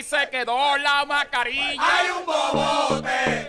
Y se quedó la mascarilla. Hay un bobote,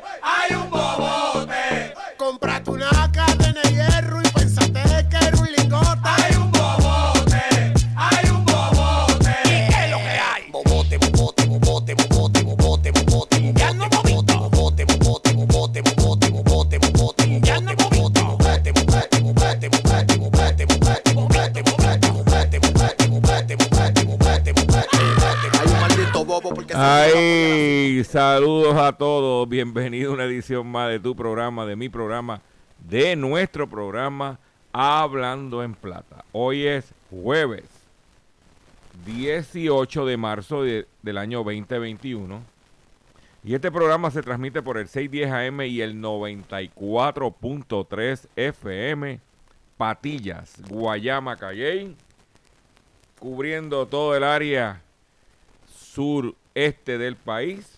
Bienvenido a una edición más de tu programa, de mi programa, de nuestro programa Hablando en Plata. Hoy es jueves 18 de marzo de- del año 2021. Y este programa se transmite por el 610 AM y el 94.3 FM, Patillas, Guayama, Calley, cubriendo todo el área sureste del país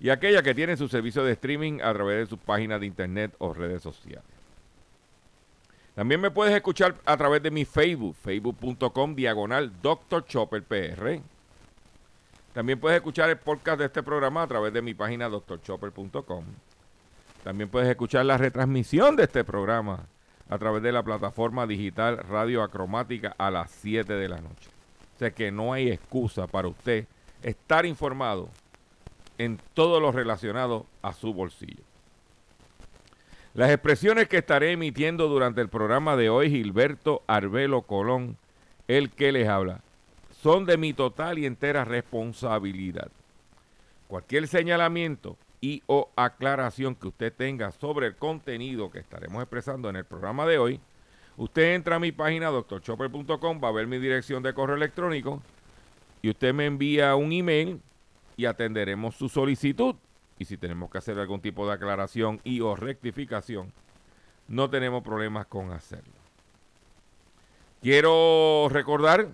y aquella que tiene su servicio de streaming a través de sus páginas de internet o redes sociales. También me puedes escuchar a través de mi Facebook, facebook.com diagonal Dr. Chopper PR. También puedes escuchar el podcast de este programa a través de mi página drchopper.com. También puedes escuchar la retransmisión de este programa a través de la plataforma digital Radio Acromática a las 7 de la noche. O sea que no hay excusa para usted estar informado en todo lo relacionado a su bolsillo. Las expresiones que estaré emitiendo durante el programa de hoy, Gilberto Arbelo Colón, el que les habla, son de mi total y entera responsabilidad. Cualquier señalamiento y o aclaración que usted tenga sobre el contenido que estaremos expresando en el programa de hoy, usted entra a mi página doctorchopper.com, va a ver mi dirección de correo electrónico y usted me envía un email y atenderemos su solicitud. Y si tenemos que hacer algún tipo de aclaración y o rectificación, no tenemos problemas con hacerlo. Quiero recordar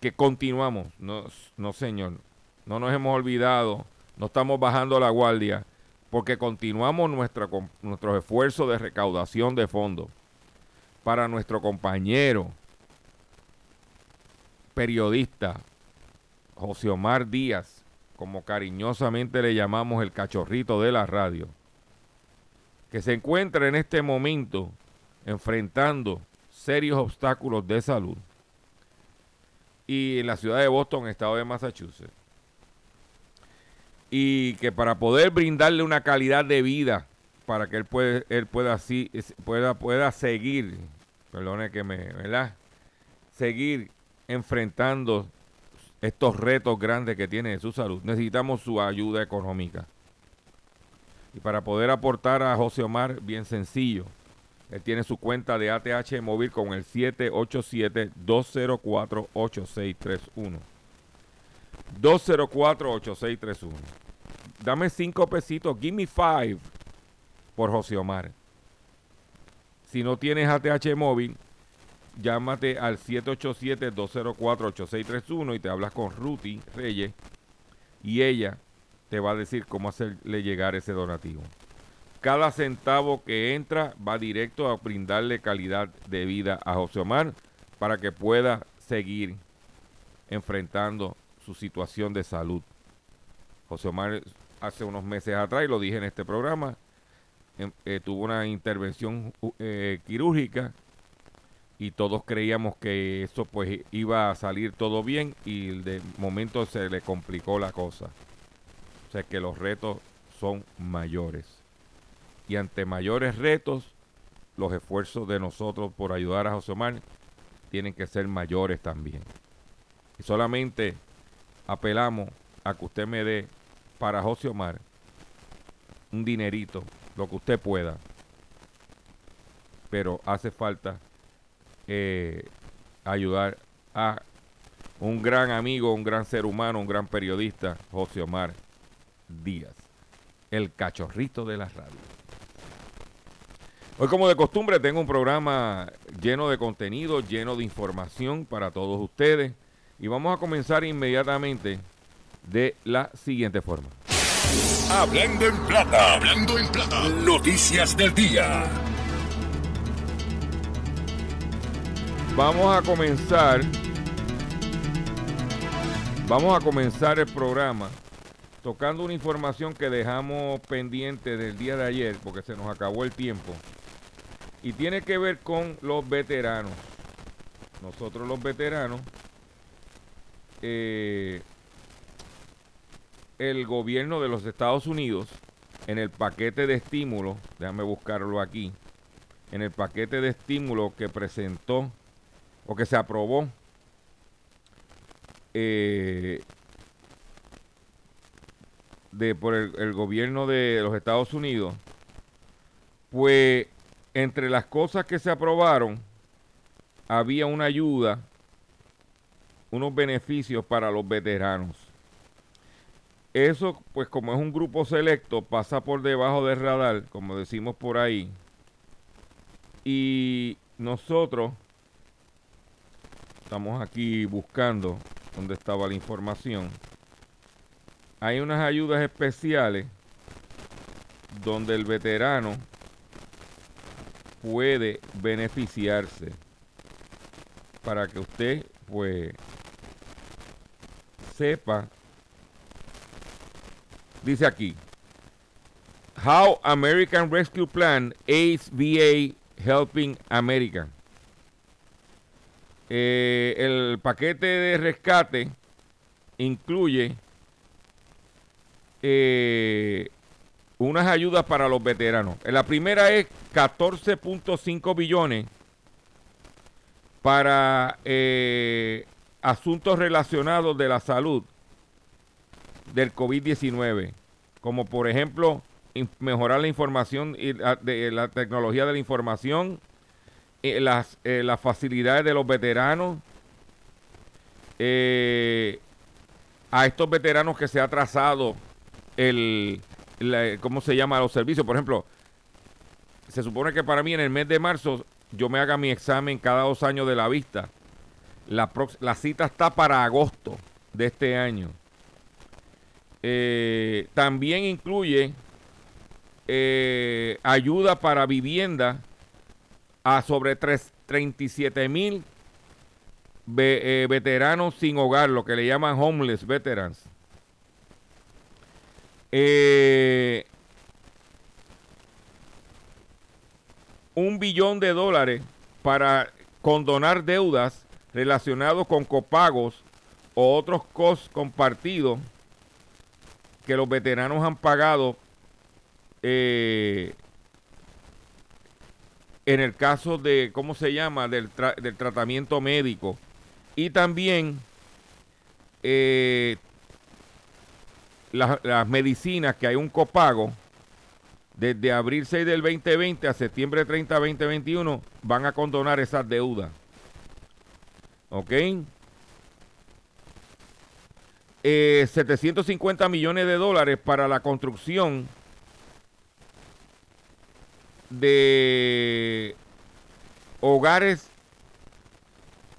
que continuamos, no, no señor, no nos hemos olvidado, no estamos bajando la guardia, porque continuamos nuestra, nuestros esfuerzos de recaudación de fondos para nuestro compañero periodista José Omar Díaz, como cariñosamente le llamamos el cachorrito de la radio, que se encuentra en este momento enfrentando serios obstáculos de salud y en la ciudad de Boston, estado de Massachusetts. Y que para poder brindarle una calidad de vida para que él, puede, él pueda así pueda, pueda seguir, perdone que me, ¿verdad? Seguir enfrentando estos retos grandes que tiene de su salud. Necesitamos su ayuda económica. Y para poder aportar a José Omar, bien sencillo. Él tiene su cuenta de ATH móvil con el 787-204-8631. 204-8631. Dame cinco pesitos, give me five por José Omar. Si no tienes ATH móvil, llámate al 787-204-8631 y te hablas con Ruti Reyes y ella te va a decir cómo hacerle llegar ese donativo. Cada centavo que entra va directo a brindarle calidad de vida a José Omar para que pueda seguir enfrentando su situación de salud. José Omar hace unos meses atrás, y lo dije en este programa, em- eh, tuvo una intervención eh, quirúrgica y todos creíamos que eso pues iba a salir todo bien y de momento se le complicó la cosa. O sea que los retos son mayores. Y ante mayores retos, los esfuerzos de nosotros por ayudar a José Omar tienen que ser mayores también. Y solamente apelamos a que usted me dé para José Omar un dinerito, lo que usted pueda. Pero hace falta eh, ayudar a un gran amigo, un gran ser humano, un gran periodista, José Omar Díaz, el cachorrito de la radio. Hoy, como de costumbre, tengo un programa lleno de contenido, lleno de información para todos ustedes. Y vamos a comenzar inmediatamente de la siguiente forma. Hablando en plata, hablando en plata, noticias del día. Vamos a comenzar. Vamos a comenzar el programa tocando una información que dejamos pendiente del día de ayer porque se nos acabó el tiempo. Y tiene que ver con los veteranos. Nosotros los veteranos eh, el gobierno de los Estados Unidos en el paquete de estímulo, déjame buscarlo aquí, en el paquete de estímulo que presentó o que se aprobó eh, de, por el, el gobierno de los Estados Unidos, pues entre las cosas que se aprobaron había una ayuda, unos beneficios para los veteranos. Eso, pues como es un grupo selecto, pasa por debajo del radar, como decimos por ahí. Y nosotros estamos aquí buscando dónde estaba la información. Hay unas ayudas especiales donde el veterano puede beneficiarse para que usted pues sepa dice aquí How American Rescue Plan aids VA Helping America eh, el paquete de rescate incluye eh, unas ayudas para los veteranos. La primera es 14.5 billones para eh, asuntos relacionados de la salud del COVID-19, como por ejemplo mejorar la información y la tecnología de la información, eh, las, eh, las, facilidades de los veteranos, eh, a estos veteranos que se ha trazado el, ¿cómo se llama? Los servicios. Por ejemplo, se supone que para mí en el mes de marzo yo me haga mi examen cada dos años de la vista. La, la cita está para agosto de este año. También incluye ayuda para vivienda a sobre 3, 37 mil ve, eh, veteranos sin hogar, lo que le llaman homeless veterans. Eh, un billón de dólares para condonar deudas relacionados con copagos o otros costos compartidos que los veteranos han pagado eh, en el caso de, ¿cómo se llama?, del, del tratamiento médico. Y también eh, las, las medicinas, que hay un copago, desde abril 6 del 2020 a septiembre 30 2021 van a condonar esas deudas. ¿Ok? Eh, 750 millones de dólares para la construcción de hogares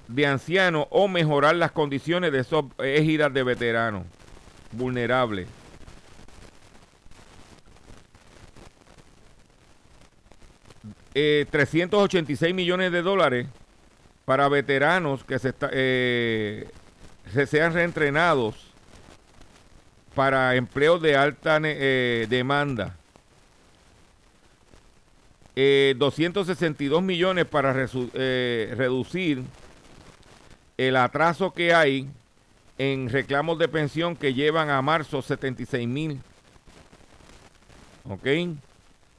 de ancianos o mejorar las condiciones de esos égidas de veteranos vulnerables. Eh, 386 millones de dólares para veteranos que se, está, eh, se sean reentrenados para empleos de alta eh, demanda. Eh, 262 millones para eh, reducir el atraso que hay en reclamos de pensión que llevan a marzo 76 mil. ¿Ok?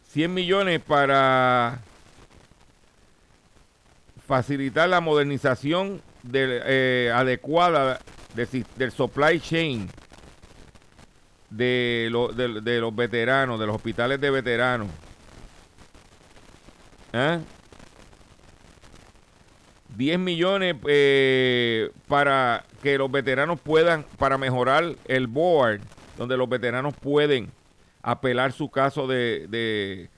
100 millones para facilitar la modernización eh, adecuada del, supply chain de los veteranos, de los hospitales de veteranos. ¿Ah? 10 millones eh, para que los veteranos puedan, para mejorar el board, donde los veteranos pueden apelar su caso de, de,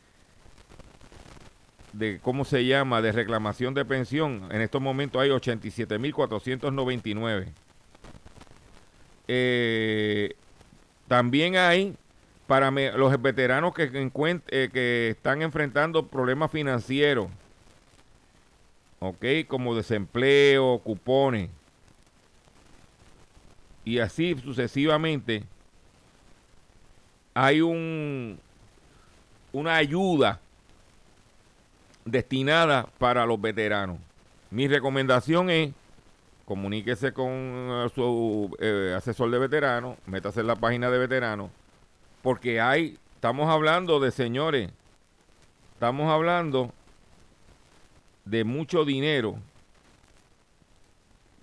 de ¿cómo se llama?, de reclamación de pensión. En estos momentos hay 87.499. Eh, también hay para los veteranos que, eh, que están enfrentando problemas financieros, ¿ok? Como desempleo, cupones, y así sucesivamente, hay un, una ayuda destinada para los veteranos. Mi recomendación es comuníquese con eh, su eh, asesor de veteranos, métase en la página de veteranos, porque hay, estamos hablando de señores, estamos hablando de mucho dinero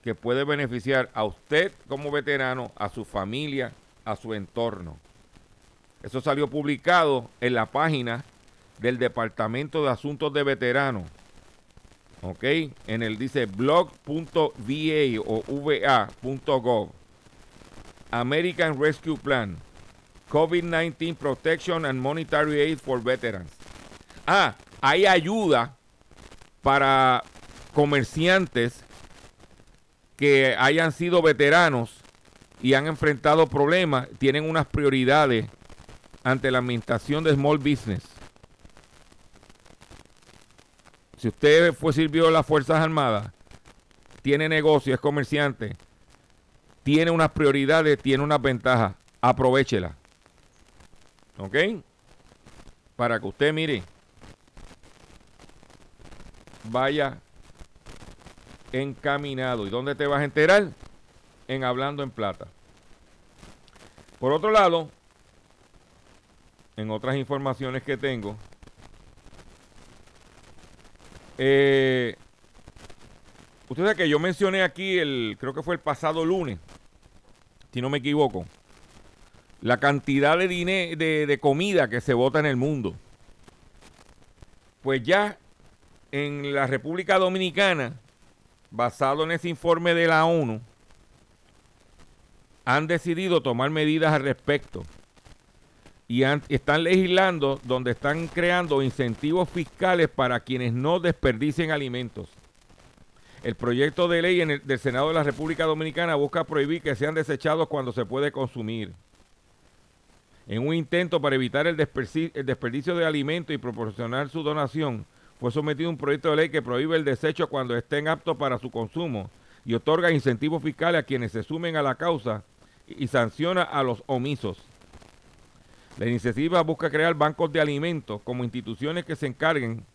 que puede beneficiar a usted como veterano, a su familia, a su entorno. Eso salió publicado en la página del Departamento de Asuntos de Veteranos. ¿Ok? En el dice blog.va o va.gov. American Rescue Plan. COVID-19 Protection and Monetary Aid for Veterans. Ah, hay ayuda para comerciantes que hayan sido veteranos y han enfrentado problemas, tienen unas prioridades ante la administración de Small Business. Si usted fue sirvió en las Fuerzas Armadas, tiene negocio, es comerciante, tiene unas prioridades, tiene unas ventajas, aprovechela. ¿Ok? Para que usted mire, vaya encaminado. ¿Y dónde te vas a enterar? En Hablando en Plata. Por otro lado, en otras informaciones que tengo, eh, usted sabe que yo mencioné aquí, el, creo que fue el pasado lunes, si no me equivoco, la cantidad de, de, comida que se bota en el mundo. Pues ya en la República Dominicana, basado en ese informe de la ONU, han decidido tomar medidas al respecto y están legislando donde están creando incentivos fiscales para quienes no desperdicien alimentos. El proyecto de ley en el- del Senado de la República Dominicana busca prohibir que sean desechados cuando se puede consumir. En un intento para evitar el, desperdicio de alimentos y proporcionar su donación, fue sometido un proyecto de ley que prohíbe el desecho cuando estén aptos para su consumo y otorga incentivos fiscales a quienes se sumen a la causa y sanciona a los omisos. La iniciativa busca crear bancos de alimentos como instituciones que se encarguen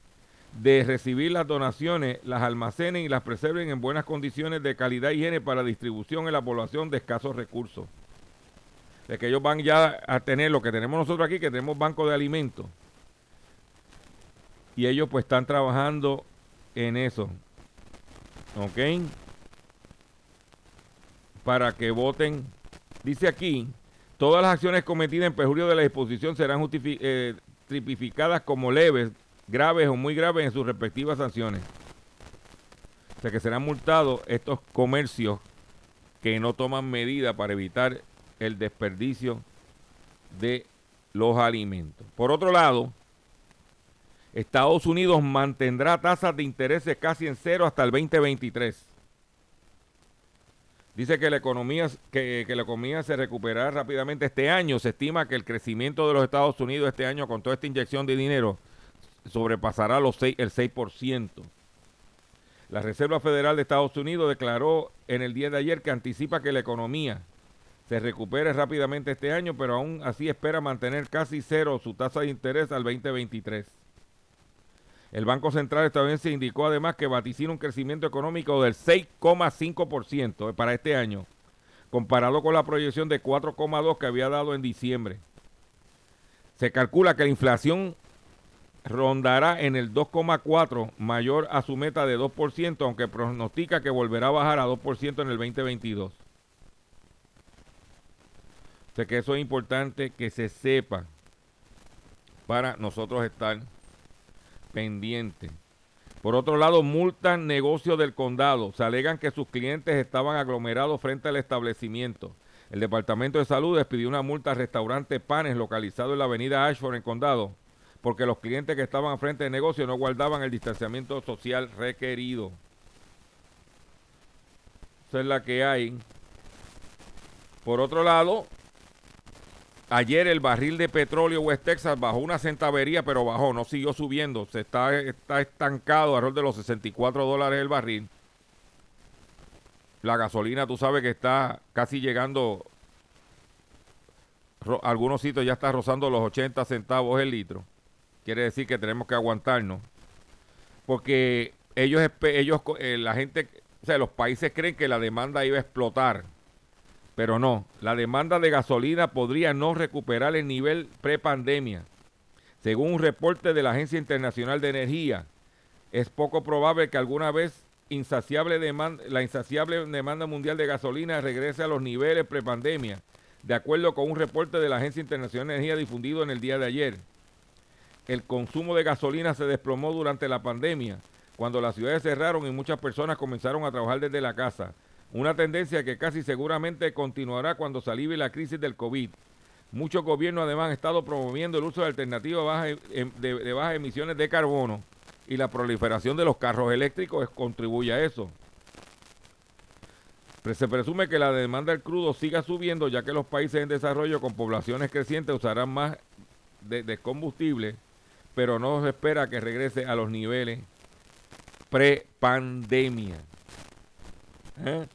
de recibir las donaciones, las almacenen y las preserven en buenas condiciones de calidad y higiene para distribución en la población de escasos recursos. De que ellos van ya a tener lo que tenemos nosotros aquí, que tenemos bancos de alimentos. Y ellos pues están trabajando en eso. ¿Ok? Para que voten. Dice aquí, todas las acciones cometidas en perjuicio de la disposición serán eh, como leves, graves o muy graves en sus respectivas sanciones. O sea que serán multados estos comercios que no toman medidas para evitar el desperdicio de los alimentos. Por otro lado, Estados Unidos mantendrá tasas de intereses casi en cero hasta el 2023. Dice que la economía que, la economía se recuperará rápidamente este año. Se estima que el crecimiento de los Estados Unidos este año con toda esta inyección de dinero sobrepasará el 6%. La Reserva Federal de Estados Unidos declaró en el día de ayer que anticipa que la economía se recupere rápidamente este año, pero aún así espera mantener casi cero su tasa de interés al 2023. El Banco Central estadounidense indicó además que vaticina un crecimiento económico del 6,5% para este año, comparado con la proyección de 4,2% que había dado en diciembre. Se calcula que la inflación rondará en el 2,4 mayor a su meta de 2%, aunque pronostica que volverá a bajar a 2% en el 2022. O sea que eso es importante que se sepa para nosotros estar pendientes. Por otro lado, multan negocios del condado. Se alegan que sus clientes estaban aglomerados frente al establecimiento. El Departamento de Salud despidió una multa al restaurante Panes localizado en la avenida Ashford en Condado porque los clientes que estaban frente al negocio no guardaban el distanciamiento social requerido. Esa es la que hay. Por otro lado, ayer el barril de petróleo West Texas bajó una centavería, pero bajó, no siguió subiendo. Se está, está estancado alrededor de los 64 dólares el barril. La gasolina, tú sabes que está casi llegando, algunos sitios ya está rozando los 80 centavos el litro quiere decir que tenemos que aguantarnos. Porque ellos, ellos eh, la gente, o sea, los países creen que la demanda iba a explotar. Pero no, la demanda de gasolina podría no recuperar el nivel prepandemia. Según un reporte de la Agencia Internacional de Energía, es poco probable que alguna vez la insaciable demanda mundial de gasolina regrese a los niveles prepandemia, de acuerdo con un reporte de la Agencia Internacional de Energía difundido en el día de ayer el consumo de gasolina se desplomó durante la pandemia, cuando las ciudades cerraron y muchas personas comenzaron a trabajar desde la casa. Una tendencia que casi seguramente continuará cuando se la crisis del COVID. Muchos gobiernos además han estado promoviendo el uso de alternativas em, de, bajas emisiones de carbono y la proliferación de los carros eléctricos contribuye a eso. Se presume que la demanda del crudo siga subiendo ya que los países en desarrollo con poblaciones crecientes usarán más de combustible pero no se espera que regrese a los niveles pre-pandemia. ¿Eh?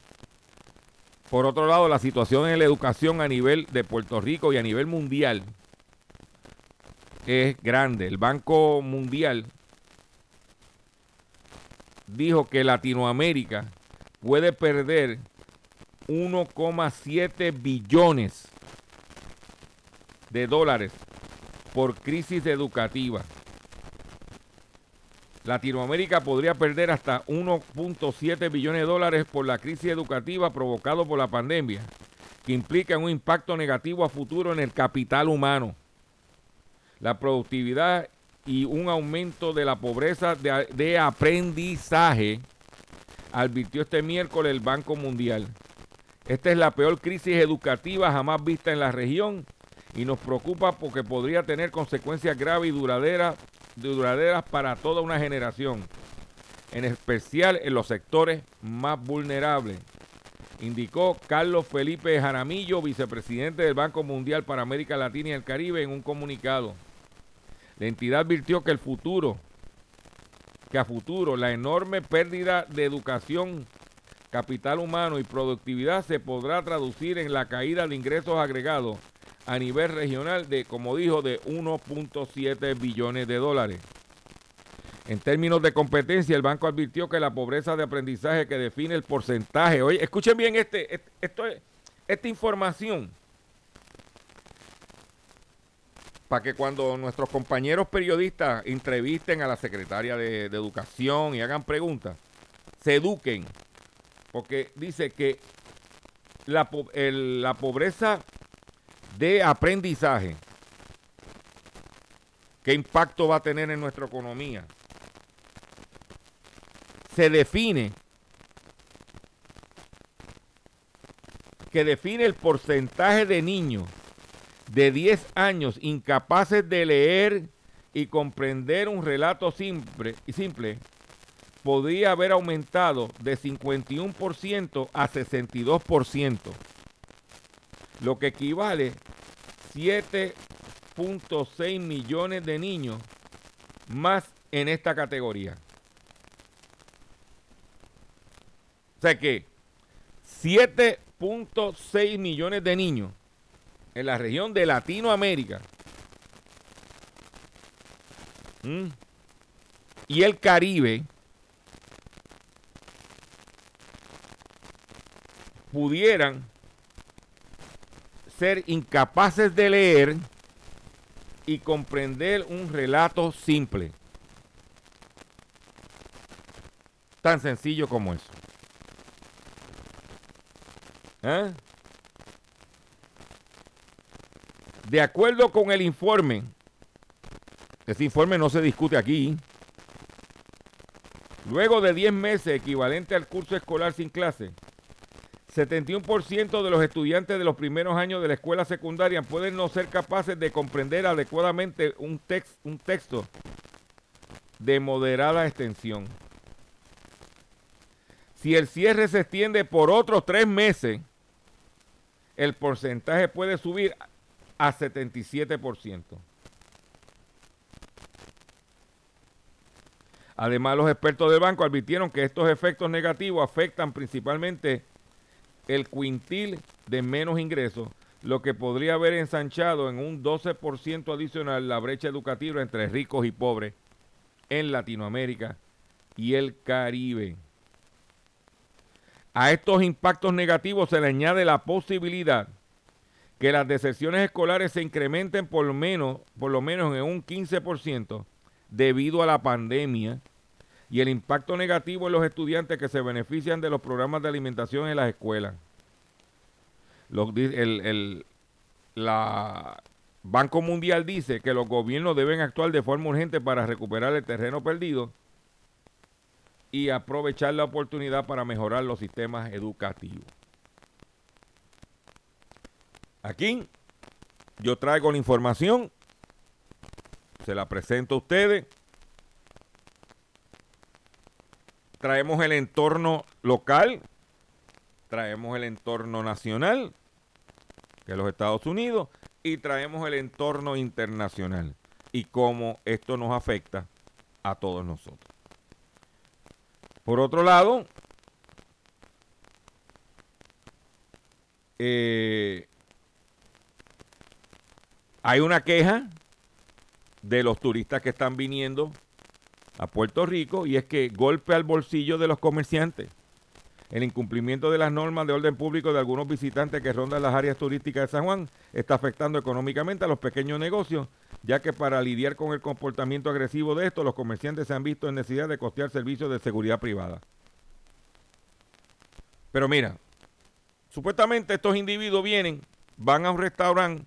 Por otro lado, la situación en la educación a nivel de Puerto Rico y a nivel mundial es grande. El Banco Mundial dijo que Latinoamérica puede perder 1,7 billones de dólares por crisis educativa. Latinoamérica podría perder hasta 1.7 billones de dólares por la crisis educativa provocado por la pandemia, que implica un impacto negativo a futuro en el capital humano, la productividad y un aumento de la pobreza de, de aprendizaje, advirtió este miércoles el Banco Mundial. Esta es la peor crisis educativa jamás vista en la región y nos preocupa porque podría tener consecuencias graves y duraderas, duraderas para toda una generación, en especial en los sectores más vulnerables, indicó Carlos Felipe Jaramillo, vicepresidente del Banco Mundial para América Latina y el Caribe, en un comunicado. La entidad advirtió que el futuro, que a futuro la enorme pérdida de educación, capital humano y productividad se podrá traducir en la caída de ingresos agregados a nivel regional de, como dijo, de 1.7 billones de dólares. En términos de competencia, el banco advirtió que la pobreza de aprendizaje que define el porcentaje, oye, escuchen bien este, esto, esta información, para que cuando nuestros compañeros periodistas entrevisten a la secretaria de, Educación y hagan preguntas, se eduquen, porque dice que la, la pobreza de aprendizaje, ¿qué impacto va a tener en nuestra economía? Se define que define el porcentaje de niños de 10 años incapaces de leer y comprender un relato simple, simple podría haber aumentado de 51% a 62%, lo que equivale 7.6 millones de niños más en esta categoría. O sea que 7.6 millones de niños en la región de Latinoamérica. Y el Caribe pudieran ser incapaces de leer y comprender un relato simple. Tan sencillo como eso. ¿Eh? De acuerdo con el informe, ese informe no se discute aquí, luego de 10 meses equivalente al curso escolar sin clase, 71% de los estudiantes de los primeros años de la escuela secundaria pueden no ser capaces de comprender adecuadamente un, texto de moderada extensión. Si el cierre se extiende por otros tres meses, el porcentaje puede subir a 77%. Además, los expertos del banco advirtieron que estos efectos negativos afectan principalmente el quintil de menos ingresos, lo que podría haber ensanchado en un 12% adicional la brecha educativa entre ricos y pobres en Latinoamérica y el Caribe. A estos impactos negativos se le añade la posibilidad que las deserciones escolares se incrementen por, menos, por lo menos en un 15% debido a la pandemia y el impacto negativo en los estudiantes que se benefician de los programas de alimentación en las escuelas. el, la Banco Mundial dice que los gobiernos deben actuar de forma urgente para recuperar el terreno perdido y aprovechar la oportunidad para mejorar los sistemas educativos. Aquí yo traigo la información, se la presento a ustedes traemos el entorno local, traemos el entorno nacional, que es los Estados Unidos, y traemos el entorno internacional y cómo esto nos afecta a todos nosotros. Por otro lado, eh, hay una queja de los turistas que están viniendo a Puerto Rico y es que golpe al bolsillo de los comerciantes. El incumplimiento de las normas de orden público de algunos visitantes que rondan las áreas turísticas de San Juan está afectando económicamente a los pequeños negocios, ya que para lidiar con el comportamiento agresivo de estos, los comerciantes se han visto en necesidad de costear servicios de seguridad privada. Pero mira, supuestamente estos individuos vienen, van a un restaurante,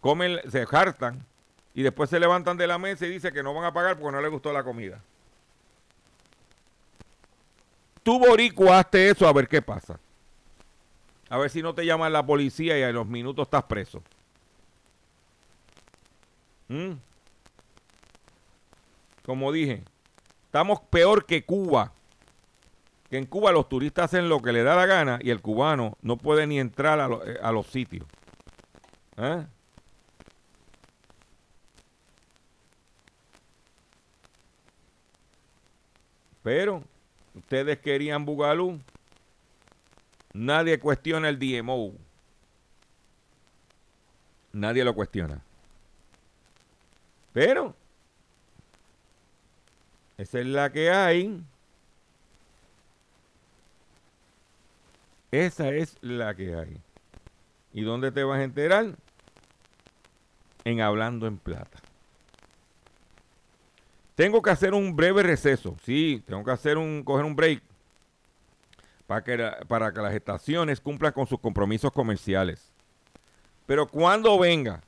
comen, se hartan, y después se levantan de la mesa y dicen que no van a pagar porque no les gustó la comida. Tú, Boricua, hazte eso a ver qué pasa. A ver si no te llaman la policía y a los minutos estás preso. ¿Mm? Como dije, estamos peor que Cuba. Que en Cuba los turistas hacen lo que le da la gana y el cubano no puede ni entrar a, eh, a los sitios. ¿Eh? Pero ustedes querían Bugalú. Nadie cuestiona el DMO. Nadie lo cuestiona. Pero esa es la que hay. Esa es la que hay. ¿Y dónde te vas a enterar? En Hablando en Plata. Tengo que hacer un breve receso. Sí, tengo que hacer un, coger un break para que, para que las estaciones cumplan con sus compromisos comerciales. Pero cuando venga,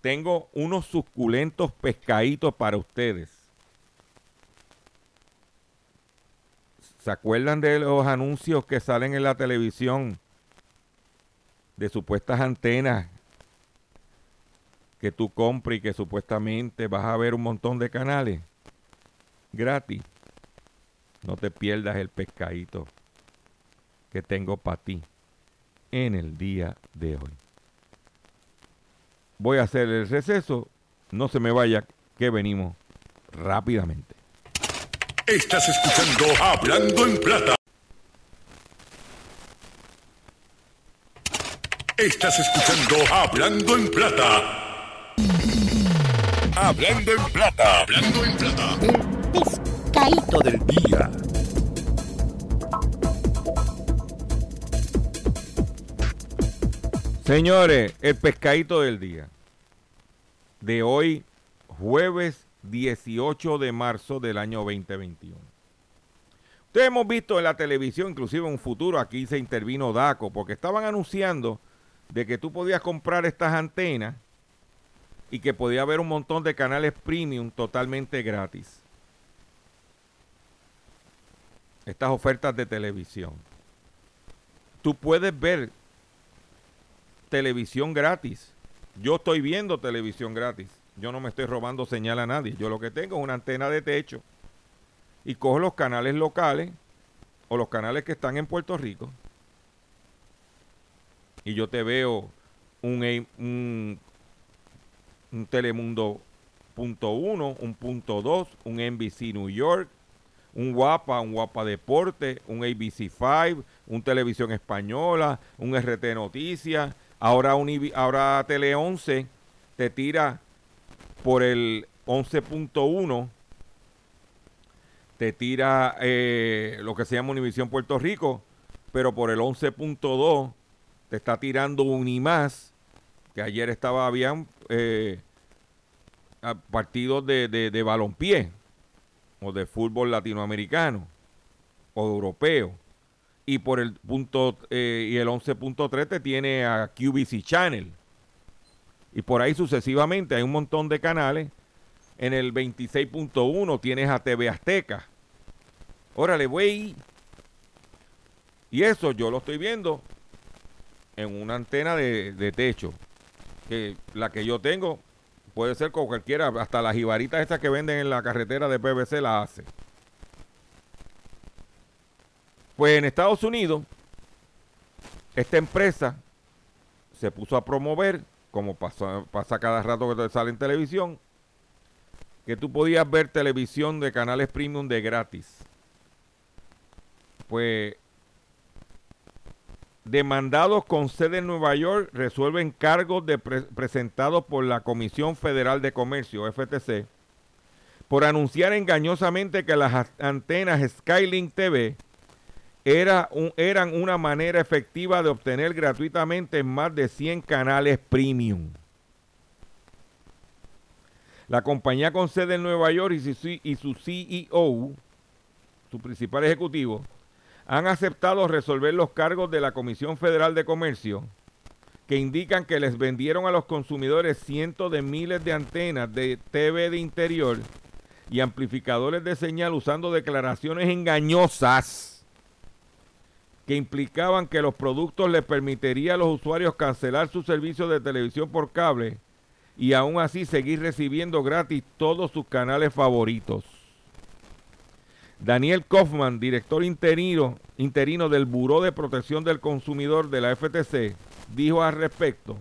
tengo unos suculentos pescaditos para ustedes. ¿Se acuerdan de los anuncios que salen en la televisión de supuestas antenas que tú compres y que supuestamente vas a ver un montón de canales gratis. No te pierdas el pescadito que tengo para ti en el día de hoy. Voy a hacer el receso. No se me vaya, que venimos rápidamente. Estás escuchando Hablando en Plata. Estás escuchando Hablando en Plata. Hablando en plata. Hablando en plata. El pescadito del día. Señores, el pescadito del día. De hoy, jueves 18 de marzo del año 2021. Ustedes hemos visto en la televisión, inclusive en un futuro, aquí se intervino DACO, porque estaban anunciando de que tú podías comprar estas antenas y que podía haber un montón de canales premium totalmente gratis. Estas ofertas de televisión. Tú puedes ver televisión gratis. Yo estoy viendo televisión gratis. Yo no me estoy robando señal a nadie. Yo lo que tengo es una antena de techo y cojo los canales locales o los canales que están en Puerto Rico y yo te veo un, un, un Telemundo punto uno, un punto dos, un NBC New York, un Guapa, un Guapa Deporte, un ABC 5, un Televisión Española, un RT Noticias, ahora, un, ahora Tele 11 te tira por el 11.1, te tira eh, lo que se llama Univisión Puerto Rico, pero por el 11.2 te está tirando un y más, que ayer estaba, habían eh, partidos de, de, balompié, o de fútbol latinoamericano, o europeo. Y por el punto, eh, y el 11.3 te tiene a QVC Channel. Y por ahí sucesivamente hay un montón de canales. En el 26.1 tienes a TV Azteca. Órale, güey. Y eso yo lo estoy viendo en una antena de, techo. Que la que yo tengo puede ser con cualquiera, hasta las jibaritas estas que venden en la carretera de PVC la hace. Pues en Estados Unidos, esta empresa se puso a promover, como pasa, pasa cada rato que te sale en televisión, que tú podías ver televisión de canales premium de gratis. Pues demandados con sede en Nueva York resuelven cargos presentados por la Comisión Federal de Comercio, FTC, por anunciar engañosamente que las antenas Skylink TV era eran una manera efectiva de obtener gratuitamente más de 100 canales premium. La compañía con sede en Nueva York y su, y su CEO, su principal ejecutivo, han aceptado resolver los cargos de la Comisión Federal de Comercio que indican que les vendieron a los consumidores cientos de miles de antenas de TV de interior y amplificadores de señal usando declaraciones engañosas que implicaban que los productos les permitirían a los usuarios cancelar su servicio de televisión por cable y aún así seguir recibiendo gratis todos sus canales favoritos. Daniel Kaufman, director interino, interino del Buró de Protección del Consumidor de la FTC, dijo al respecto,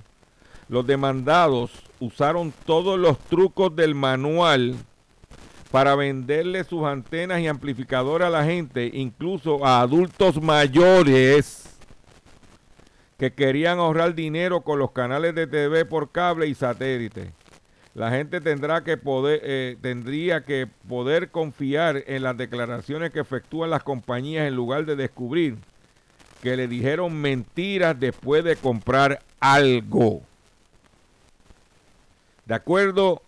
los demandados usaron todos los trucos del manual para venderle sus antenas y amplificadores a la gente, incluso a adultos mayores que querían ahorrar dinero con los canales de TV por cable y satélite la gente tendrá que poder, eh, tendría que poder confiar en las declaraciones que efectúan las compañías en lugar de descubrir que le dijeron mentiras después de comprar algo. De acuerdo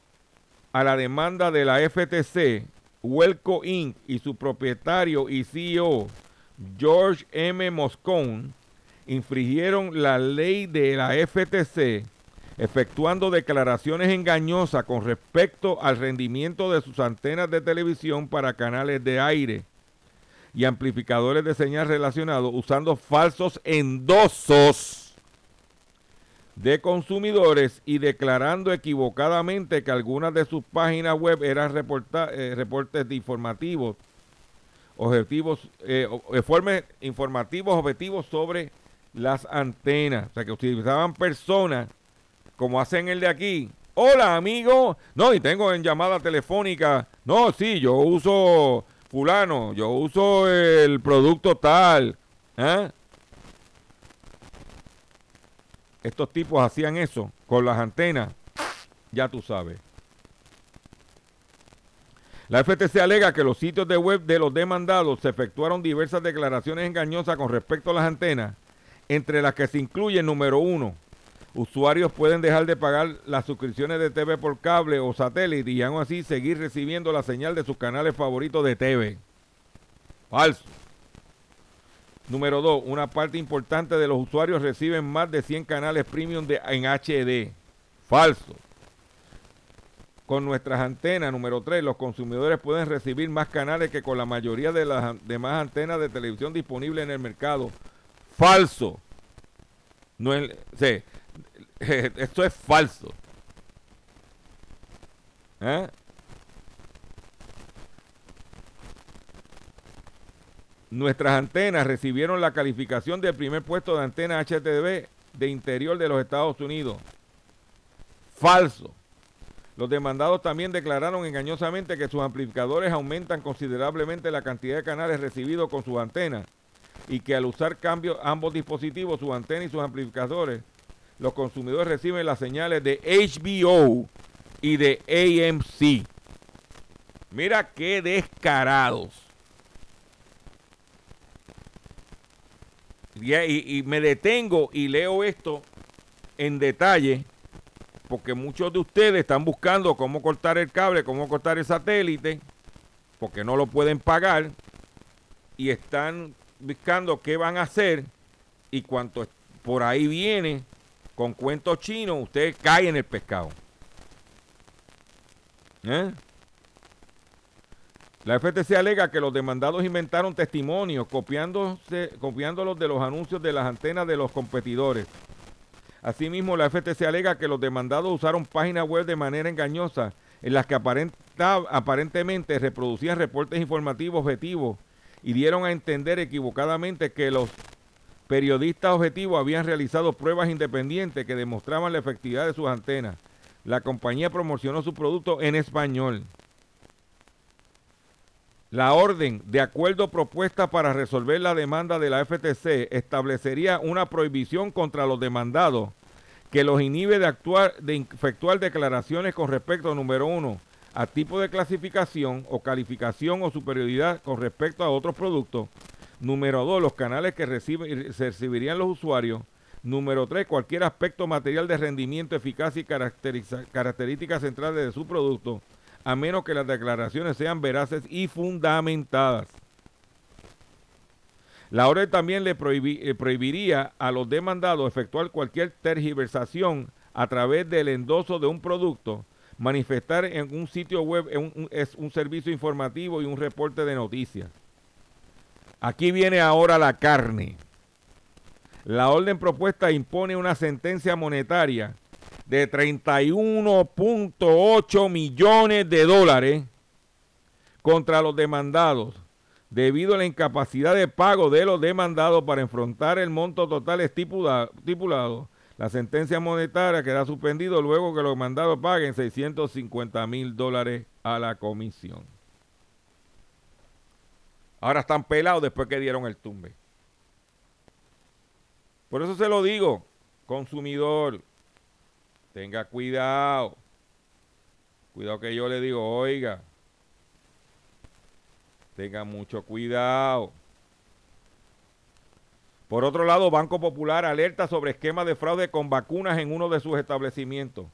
a la demanda de la FTC, Welco Inc. y su propietario y CEO, George M. Moscone, infringieron la ley de la FTC efectuando declaraciones engañosas con respecto al rendimiento de sus antenas de televisión para canales de aire y amplificadores de señal relacionados usando falsos endosos de consumidores y declarando equivocadamente que algunas de sus páginas web eran eh, reportes informativos objetivos eh, informes informativos objetivos sobre las antenas. O sea que utilizaban personas como hacen el de aquí. Hola, amigo. No, y tengo en llamada telefónica. No, sí, yo uso fulano, yo uso el producto tal. ¿eh? Estos tipos hacían eso con las antenas. Ya tú sabes. La FTC alega que los sitios de web de los demandados se efectuaron diversas declaraciones engañosas con respecto a las antenas, entre las que se incluye número uno, usuarios pueden dejar de pagar las suscripciones de TV por cable o satélite y aún así seguir recibiendo la señal de sus canales favoritos de TV. Falso. Número 2. Una parte importante de los usuarios reciben más de 100 canales premium en HD. Falso. Con nuestras antenas, número 3, los consumidores pueden recibir más canales que con la mayoría de las demás antenas de televisión disponibles en el mercado. Falso. No es, sí, esto es falso. ¿Eh? Nuestras antenas recibieron la calificación del primer puesto de antena HTV de interior de los Estados Unidos. Falso. Los demandados también declararon engañosamente que sus amplificadores aumentan considerablemente la cantidad de canales recibidos con sus antenas y que al usar cambios ambos dispositivos, su antena y sus amplificadores, los consumidores reciben las señales de HBO y de AMC. Mira qué descarados. Y, me detengo y leo esto en detalle porque muchos de ustedes están buscando cómo cortar el cable, cómo cortar el satélite, porque no lo pueden pagar y están buscando qué van a hacer y cuanto por ahí viene con cuentos chinos, usted cae en el pescado. ¿Eh? La FTC alega que los demandados inventaron testimonios copiándose, copiándolos de los anuncios de las antenas de los competidores. Asimismo, la FTC alega que los demandados usaron páginas web de manera engañosa en las que aparentemente reproducían reportes informativos objetivos y dieron a entender equivocadamente que los periodistas objetivos habían realizado pruebas independientes que demostraban la efectividad de sus antenas. La compañía promocionó su producto en español. La orden de acuerdo propuesta para resolver la demanda de la FTC establecería una prohibición contra los demandados que los inhibe de actuar, de efectuar declaraciones con respecto, número uno, a tipo de clasificación o calificación o superioridad con respecto a otros productos. Número dos, los canales que reciben, recibirían los usuarios. Número tres, cualquier aspecto material de rendimiento, eficacia y características centrales de su producto a menos que las declaraciones sean veraces y fundamentadas. La orden también le eh, prohibiría a los demandados efectuar cualquier tergiversación a través del endoso de un producto, manifestar en un sitio web es un servicio informativo y un reporte de noticias. Aquí viene ahora la carne. La orden propuesta impone una sentencia monetaria de 31.8 millones de dólares contra los demandados debido a la incapacidad de pago de los demandados para enfrentar el monto total estipulado. La sentencia monetaria queda suspendido luego que los demandados paguen 650 mil dólares a la comisión. Ahora están pelados después que dieron el tumbe. Por eso se lo digo, consumidor, Tenga cuidado. Cuidado que yo le digo, oiga. Tenga mucho cuidado. Por otro lado, Banco Popular alerta sobre esquema de fraude con vacunas en uno de sus establecimientos.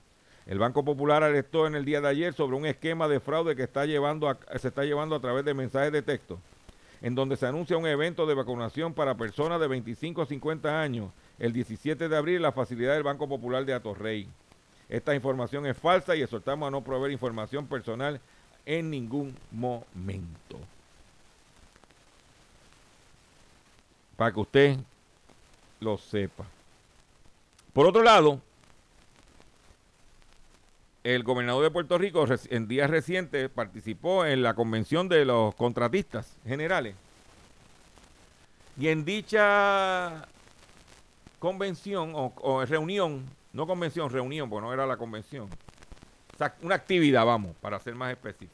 El Banco Popular alertó en el día de ayer sobre un esquema de fraude que está llevando se está llevando a través de mensajes de texto, en donde se anuncia un evento de vacunación para personas de 25 a 50 años el 17 de abril en la facilidad del Banco Popular de Atorrey. Esta información es falsa y exhortamos a no proveer información personal en ningún momento. Para que usted lo sepa. Por otro lado, el gobernador de Puerto Rico en días recientes participó en la convención de los contratistas generales. Y en dicha convención o reunión no convención, reunión, porque no era la convención. Una actividad, vamos, para ser más específico.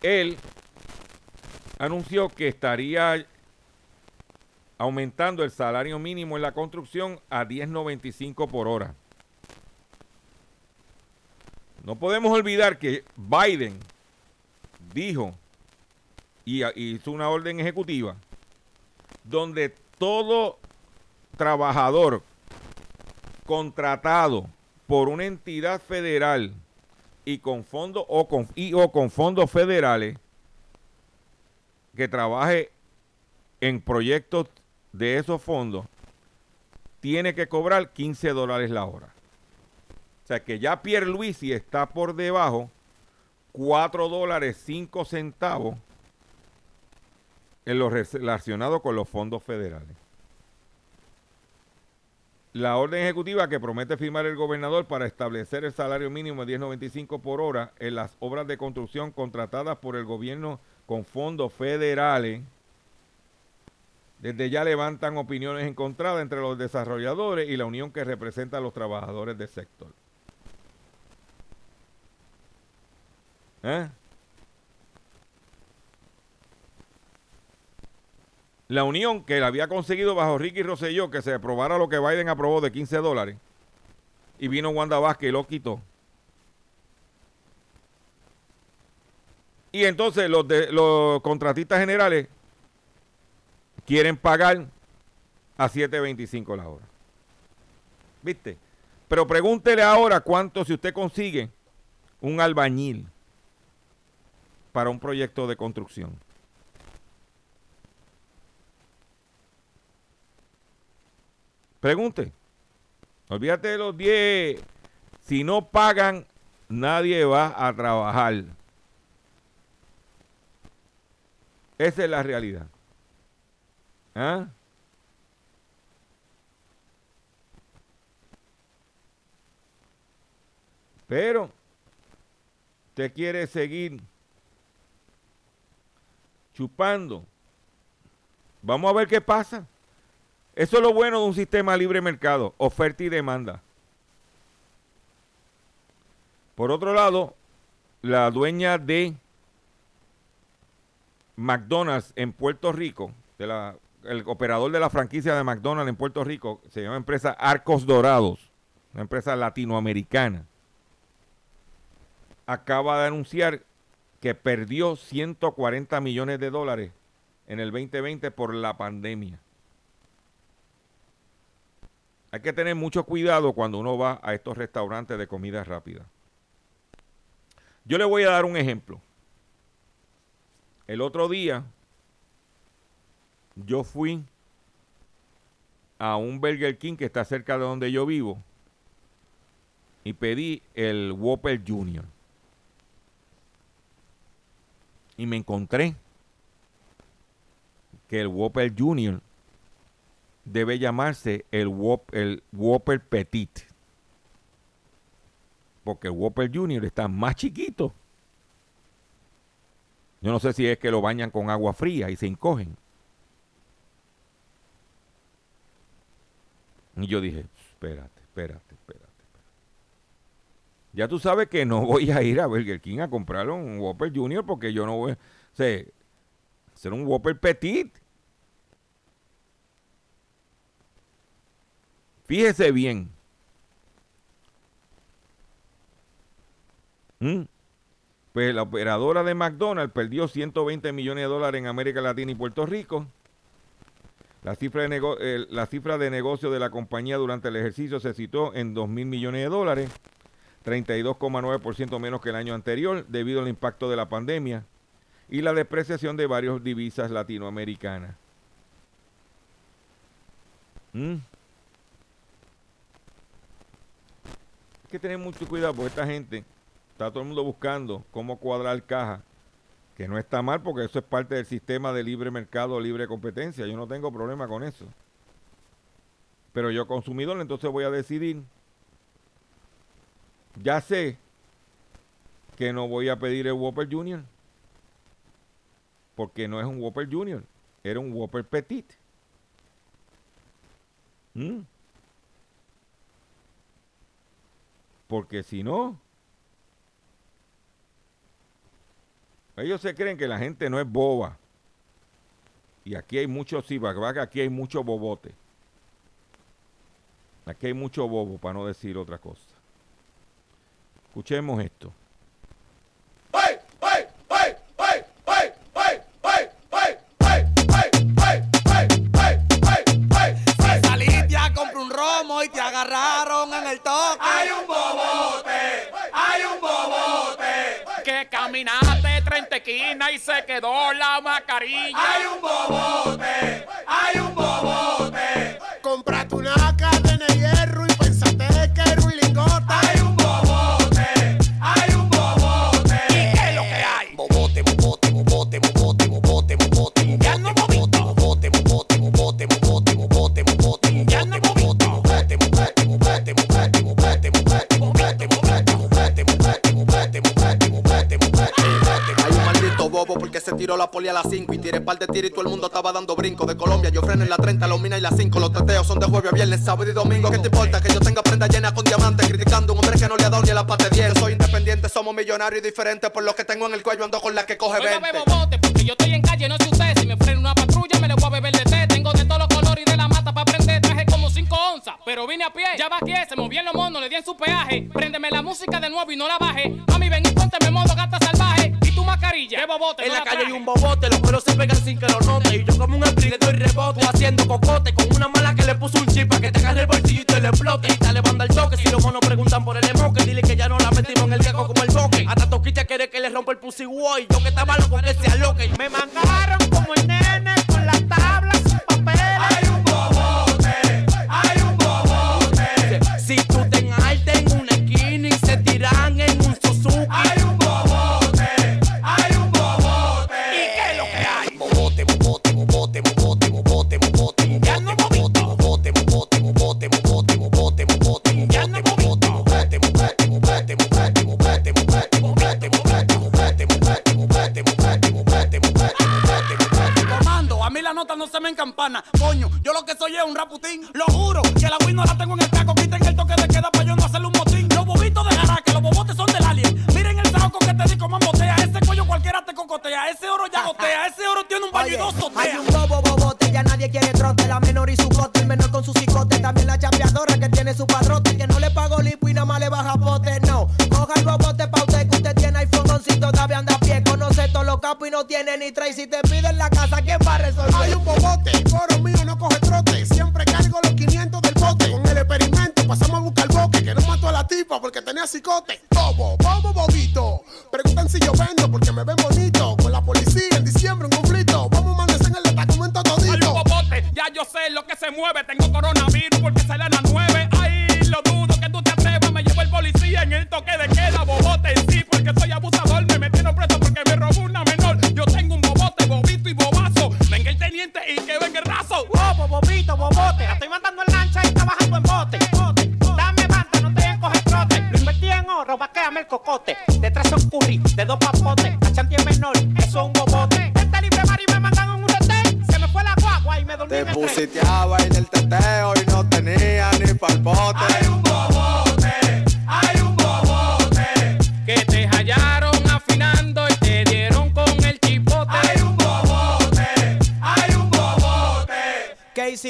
Él anunció que estaría aumentando el salario mínimo en la construcción a 10.95 por hora. No podemos olvidar que Biden dijo y hizo una orden ejecutiva donde todo trabajador contratado por una entidad federal y con fondos o con, o con fondos federales que trabaje en proyectos de esos fondos tiene que cobrar 15 dólares la hora. O sea que ya Pierre Luisi está por debajo 4 dólares 5 centavos en lo relacionado con los fondos federales. La orden ejecutiva que promete firmar el gobernador para establecer el salario mínimo de 10.95 por hora en las obras de construcción contratadas por el gobierno con fondos federales, desde ya levantan opiniones encontradas entre los desarrolladores y la unión que representa a los trabajadores del sector. ¿Eh? La unión que había conseguido bajo Ricky Rosselló que se aprobara lo que Biden aprobó de 15 dólares y vino Wanda Vázquez y lo quitó. Y entonces los, de, los contratistas generales quieren pagar a 7.25 la hora. ¿Viste? Pero pregúntele ahora cuánto si usted consigue un albañil para un proyecto de construcción. Pregunte. Olvídate de los 10. Si no pagan, nadie va a trabajar. Esa es la realidad. ¿Ah? Pero usted quiere seguir chupando. Vamos a ver qué pasa. Eso es lo bueno de un sistema libre mercado, oferta y demanda. Por otro lado, la dueña de McDonald's en Puerto Rico, el operador de la franquicia de McDonald's en Puerto Rico, se llama empresa Arcos Dorados, una empresa latinoamericana, acaba de anunciar que perdió 140 millones de dólares en el 2020 por la pandemia. Hay que tener mucho cuidado cuando uno va a estos restaurantes de comida rápida. Yo le voy a dar un ejemplo. El otro día yo fui a un Burger King que está cerca de donde yo vivo y pedí el Whopper Junior. Y me encontré que el Whopper Junior debe llamarse el, Whopper Petit. Porque el Whopper Junior está más chiquito. Yo no sé si es que lo bañan con agua fría y se encogen. Y yo dije, espérate, espérate. Ya tú sabes que no voy a ir a Burger King a comprar un Whopper Junior porque yo no voy a ser un Whopper Petit. Fíjese bien. ¿Mm? Pues la operadora de McDonald's perdió 120 millones de dólares en América Latina y Puerto Rico. La cifra, de eh, la cifra de negocio de la compañía durante el ejercicio se citó en 2 mil millones de dólares, 32,9% menos que el año anterior debido al impacto de la pandemia y la depreciación de varias divisas latinoamericanas. ¿Mm? que tener mucho cuidado porque esta gente está todo el mundo buscando cómo cuadrar caja, que no está mal porque eso es parte del sistema de libre mercado, libre competencia. Yo no tengo problema con eso. Pero yo consumidor entonces voy a decidir, ya sé que no voy a pedir el Whopper Junior, porque no es un Whopper Junior, era un Whopper Petit. ¿Mm? Porque si no, ellos se creen que la gente no es boba. Y aquí hay mucho que aquí hay mucho bobote. Aquí hay mucho bobo, para no decir otra cosa. Escuchemos esto. y te agarraron en el toque. Hay un bobote, hay un bobote. Que caminaste 30 esquinas y se quedó la mascarilla. Hay un bobote, hay un bobote. Comprate una tiró la poli a las 5 y tiré par de tiros y todo el mundo estaba dando brinco. De Colombia yo freno en la 30, los mina y las 5. Los teteos son de jueves a viernes, sábado y domingo. ¿Qué te importa que yo tenga prenda llena con diamantes? Criticando a un hombre que no le ha dado ni a la parte 10. Soy independiente, somos millonarios y diferentes. Por lo que tengo en el cuello ando con la que coge Oiga, 20. bebo bote, porque yo estoy en calle, no sé usted. Si me frena una patrulla, me le voy a beber de té. Tengo de todos los colores y de la mata para prender. Traje como 5 onzas, pero vine a pie. Ya vaqué, se movían los monos, le di en su peaje. Préndeme la música de nuevo y no la baje. Mami, ven y pónteme modo gata salvaje. En no la calle hay un bobote, los pelos se pegan sin que lo note. Y yo como un sprint le doy rebote, haciendo cocote con una mala que le puso un chip para que te agarre el bolsillo y te le explote. Y dale banda al toque, si los monos preguntan por el emoque, dile que ya no la metimos en el queco como el boque. Hasta Toquilla quiere que le rompa el pussy boy. Yo que estaba loco que se aloque. Me mangaron como el nene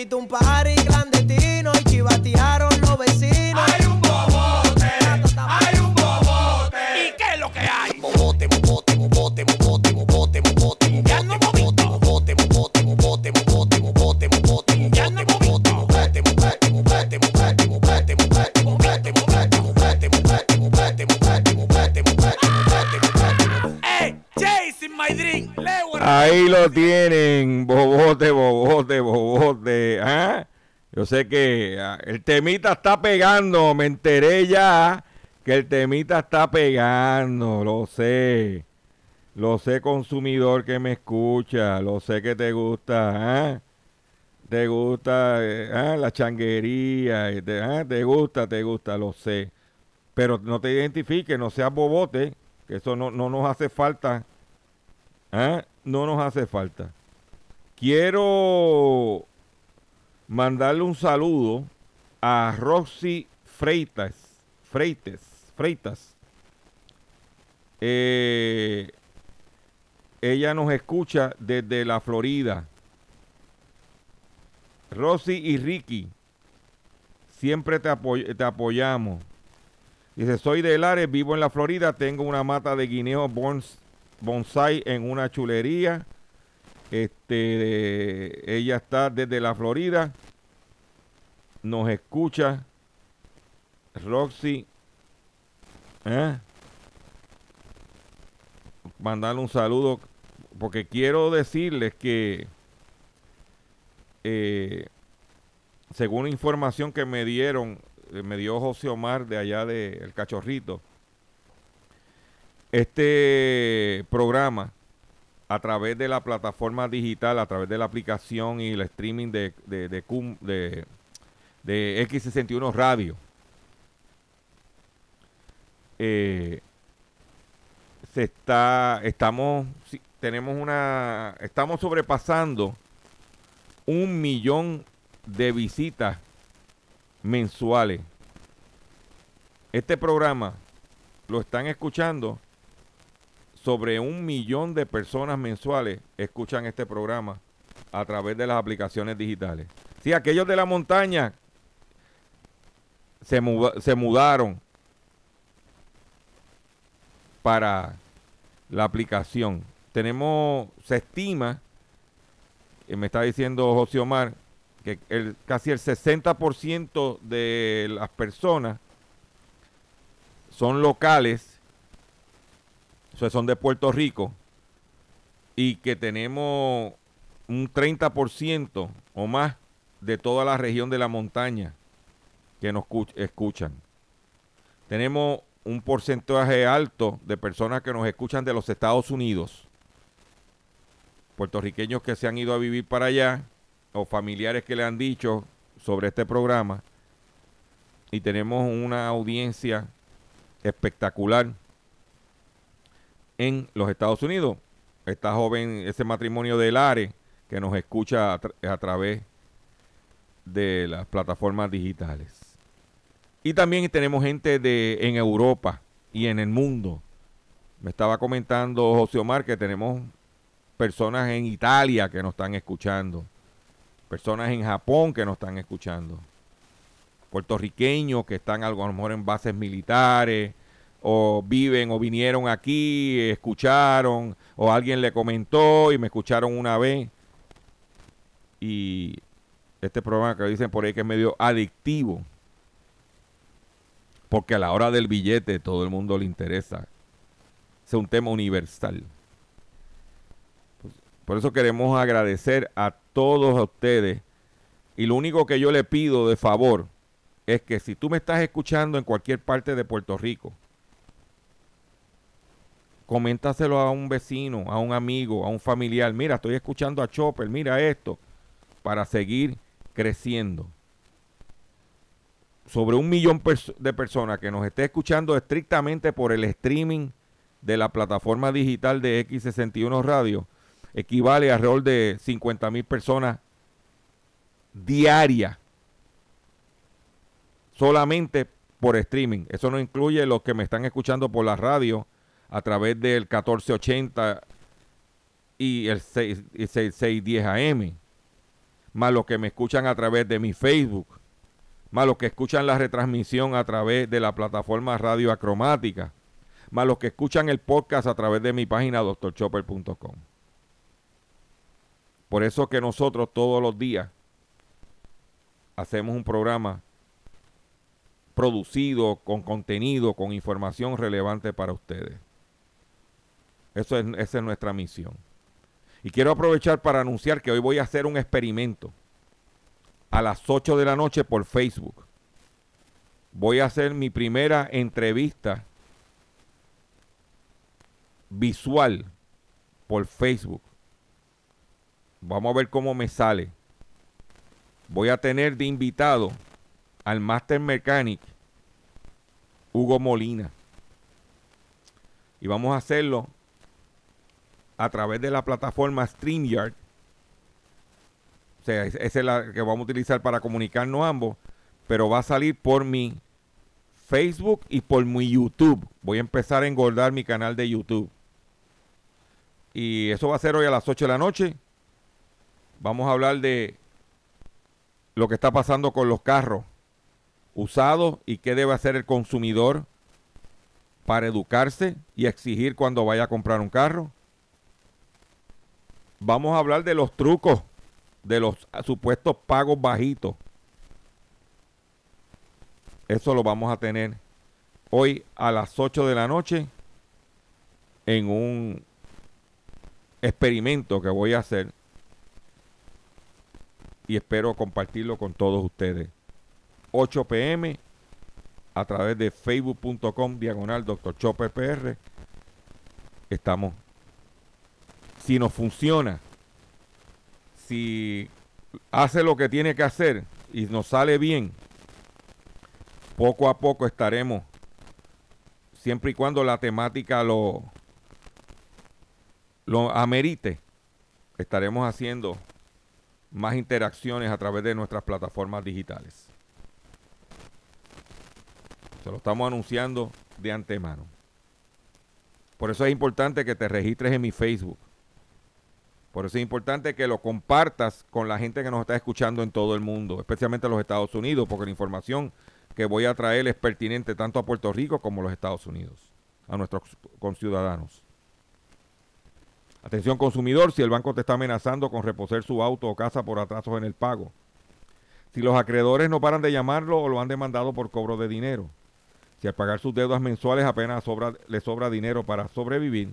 Hiciste un party clandestino y chivatearon los vecinos. ¡Hay un bobote! ¡Hay un bobote! ¿Qué es lo que hay? Bobote, bobote, bobote, bobote, bobote, bobote. Ya no bobote, bobote, bobote, bobote, bobote, bobote, bobote. Ya no bobote, bobote, bobote, bobote, bobote, bobote, bobote, bobote, bobote, bobote, bobote, bobote, bobote, bobote, bobote, bobote. ¡Ey! Chasing my dream. Leo Ahí lo tienen, bobote, bobote, bobote. ¿ah? Yo sé que ah, el temita está pegando, me enteré ya que el temita está pegando, lo sé. Lo sé, consumidor que me escucha, lo sé que te gusta, ¿ah? Te gusta eh, ah, la changuería, y te, gusta, te gusta, lo sé. Pero no te identifiques, no seas bobote, que eso no, no nos hace falta. No nos hace falta. Quiero mandarle un saludo a Roxy Freitas. Freites. Freitas. Eh, ella nos escucha desde la Florida. Rosy y Ricky, siempre te, apoy- te apoyamos. Dice, soy de Lares, vivo en la Florida, tengo una mata de guineo bons- bonsai en una chulería. Este, ella está desde la Florida. Nos escucha. Roxy. ¿eh? Mandarle un saludo. Porque quiero decirles que eh, según información que me dieron, eh, me dio José Omar de allá de El Cachorrito, este programa a través de la plataforma digital, a través de la aplicación y el streaming de, de, de, de- de X61 Radio, eh, se está, estamos, tenemos una, estamos sobrepasando un millón de visitas mensuales. Este programa lo están escuchando sobre un millón de personas mensuales escuchan este programa a través de las aplicaciones digitales. Sí, aquellos de la montaña se, se mudaron para la aplicación. Tenemos, se estima, y me está diciendo José Omar, que el, casi el 60% de las personas son locales, son de Puerto Rico, y que tenemos un 30% o más de toda la región de la montaña que nos escuch- escuchan. Tenemos un porcentaje alto de personas que nos escuchan de los Estados Unidos, puertorriqueños que se han ido a vivir para allá, o familiares que le han dicho sobre este programa, y tenemos una audiencia espectacular en los Estados Unidos. Esta joven, ese matrimonio de Lares, que nos escucha a, a través de las plataformas digitales. Y también tenemos gente de en Europa y en el mundo. Me estaba comentando José Omar que tenemos personas en Italia que nos están escuchando, personas en Japón que nos están escuchando, puertorriqueños que están a lo mejor en bases militares, o viven o vinieron aquí, escucharon, o alguien le comentó y me escucharon una vez. Y este programa que dicen por ahí que es medio adictivo, porque a la hora del billete todo el mundo le interesa. Es un tema universal. Pues, por eso queremos agradecer a todos ustedes. Y lo único que yo le pido de favor es que si tú me estás escuchando en cualquier parte de Puerto Rico, coméntaselo a un vecino, a un amigo, a un familiar. Mira, estoy escuchando a Chopper, mira esto, para seguir creciendo. Sobre un millón de personas que nos esté escuchando estrictamente por el streaming de la plataforma digital de X61 Radio, equivale a alrededor de 50 mil personas diarias solamente por streaming. Eso no incluye los que me están escuchando por la radio a través del 1480 y el 6 y 6 610 AM, más los que me escuchan a través de mi Facebook, más los que escuchan la retransmisión a través de la plataforma Radio Acromática, más los que escuchan el podcast a través de mi página doctorchopper.com. Por eso que nosotros todos los días hacemos un programa producido con contenido, con información relevante para ustedes. Eso es, esa es nuestra misión. Y quiero aprovechar para anunciar que hoy voy a hacer un experimento a las 8 de la noche por Facebook. Voy a hacer mi primera entrevista visual por Facebook. Vamos a ver cómo me sale. Voy a tener de invitado al Master Mechanic Hugo Molina. Y vamos a hacerlo a través de la plataforma StreamYard. O sea, es- esa es la que vamos a utilizar para comunicarnos ambos. Pero va a salir por mi Facebook y por mi YouTube. Voy a empezar a engordar mi canal de YouTube. Y eso va a ser hoy a las 8 de la noche. Vamos a hablar de lo que está pasando con los carros usados y qué debe hacer el consumidor para educarse y exigir cuando vaya a comprar un carro. Vamos a hablar de los trucos, de los supuestos pagos bajitos. Eso lo vamos a tener hoy a las 8 de la noche en un experimento que voy a hacer y espero compartirlo con todos ustedes. 8 pm a través de facebook.com diagonal Dr. Chopper. Estamos. Si nos funciona, si hace lo que tiene que hacer y nos sale bien, poco a poco estaremos, siempre y cuando la temática lo, lo amerite, estaremos haciendo más interacciones a través de nuestras plataformas digitales. Se lo estamos anunciando de antemano. Por eso es importante que te registres en mi Facebook. Por eso es importante que lo compartas con la gente que nos está escuchando en todo el mundo, especialmente en los Estados Unidos, porque la información que voy a traer es pertinente tanto a Puerto Rico como a los Estados Unidos, a nuestros conciudadanos. Atención consumidor, si el banco te está amenazando con reposer su auto o casa por atrasos en el pago. Si los acreedores no paran de llamarlo o lo han demandado por cobro de dinero. Si al pagar sus deudas mensuales apenas le sobra dinero para sobrevivir,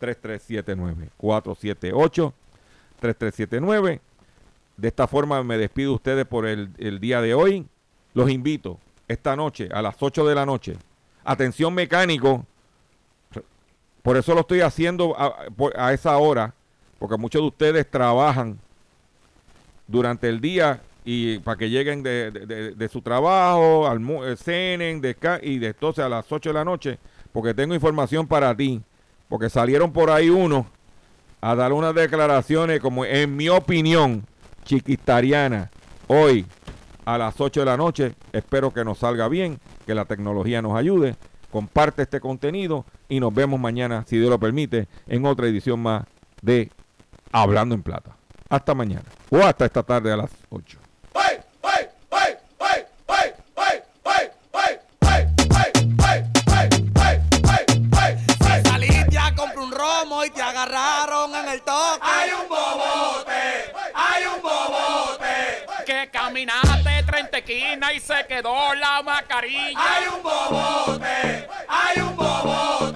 478-3379. 478-3379. De esta forma me despido de ustedes por el, día de hoy. Los invito esta noche a las 8 de la noche. Atención mecánico. Por eso lo estoy haciendo a, esa hora, porque muchos de ustedes trabajan durante el día y para que lleguen de, de, su trabajo, eh, cenen y de entonces a las 8 de la noche, porque tengo información para ti, porque salieron por ahí unos a dar unas declaraciones como en mi opinión chiquitariana hoy a las 8 de la noche, espero que nos salga bien, que la tecnología nos ayude, comparte este contenido y nos vemos mañana, si Dios lo permite, en otra edición más de Hablando en Plata. Hasta mañana o hasta esta tarde a las 8. Si Hay un bobote, hay un bobote. Que caminaste 30 esquinas y se quedó la mascarilla. Hay un bobote, hay un bobote.